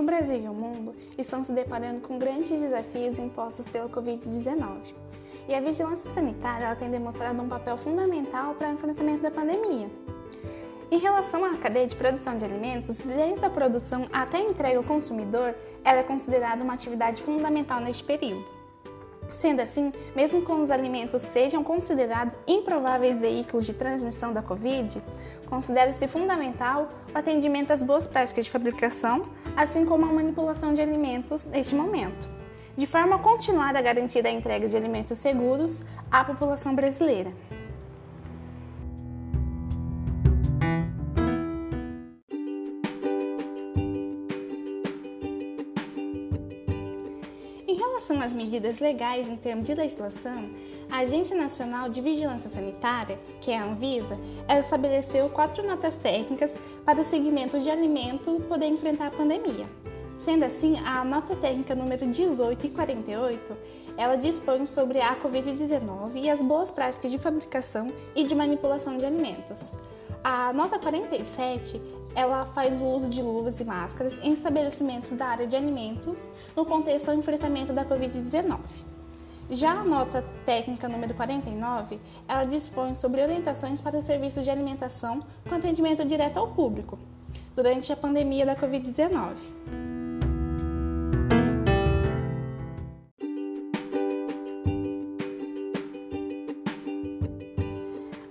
O Brasil e o mundo estão se deparando com grandes desafios impostos pela Covid-19. E a vigilância sanitária tem demonstrado um papel fundamental para o enfrentamento da pandemia. Em relação à cadeia de produção de alimentos, desde a produção até a entrega ao consumidor, ela é considerada uma atividade fundamental neste período. Sendo assim, mesmo que os alimentos sejam considerados improváveis veículos de transmissão da Covid, considera-se fundamental o atendimento às boas práticas de fabricação, assim como a manipulação de alimentos neste momento, de forma a continuar a garantir a entrega de alimentos seguros à população brasileira. relação às medidas legais em termos de legislação, a Agência Nacional de Vigilância Sanitária, que é a Anvisa, estabeleceu quatro notas técnicas para o segmento de alimento poder enfrentar a pandemia. Sendo assim, a nota técnica número 18 e 48, ela dispõe sobre a COVID-19 e as boas práticas de fabricação e de manipulação de alimentos. A nota 47 ela faz o uso de luvas e máscaras em estabelecimentos da área de alimentos no contexto ao enfrentamento da Covid-19. Já a nota técnica número 49, ela dispõe sobre orientações para o serviço de alimentação com atendimento direto ao público durante a pandemia da Covid-19.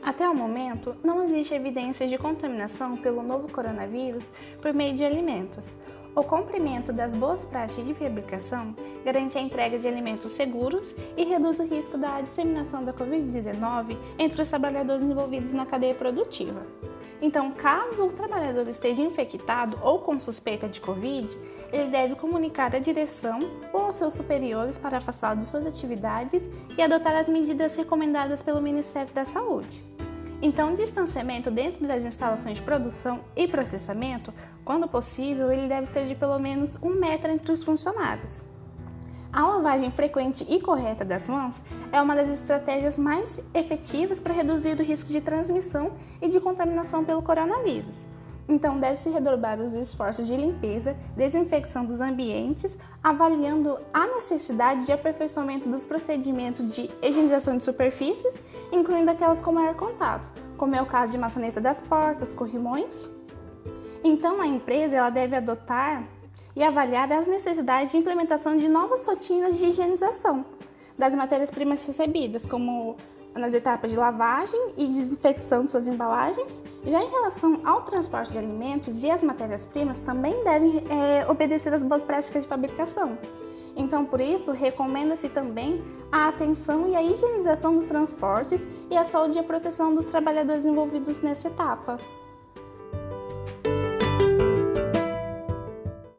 Até o momento, não existe evidências de contaminação pelo novo coronavírus por meio de alimentos. O cumprimento das boas práticas de fabricação garante a entrega de alimentos seguros e reduz o risco da disseminação da Covid-19 entre os trabalhadores envolvidos na cadeia produtiva. Então, caso o trabalhador esteja infectado ou com suspeita de Covid, ele deve comunicar à direção ou aos seus superiores para afastá-lo de suas atividades e adotar as medidas recomendadas pelo Ministério da Saúde. Então, o distanciamento dentro das instalações de produção e processamento, quando possível, ele deve ser de pelo menos um metro entre os funcionários. A lavagem frequente e correta das mãos é uma das estratégias mais efetivas para reduzir o risco de transmissão e de contaminação pelo coronavírus. Então, deve-se redobrar os esforços de limpeza, desinfecção dos ambientes, avaliando a necessidade de aperfeiçoamento dos procedimentos de higienização de superfícies, incluindo aquelas com maior contato, como é o caso de maçaneta das portas, corrimões. Então, a empresa ela deve adotar e avaliar as necessidades de implementação de novas rotinas de higienização das matérias-primas recebidas, como nas etapas de lavagem e desinfecção de suas embalagens. Já em relação ao transporte de alimentos e as matérias-primas, também devem é, obedecer às boas práticas de fabricação. Então, por isso, recomenda-se também a atenção e a higienização dos transportes e a saúde e a proteção dos trabalhadores envolvidos nessa etapa.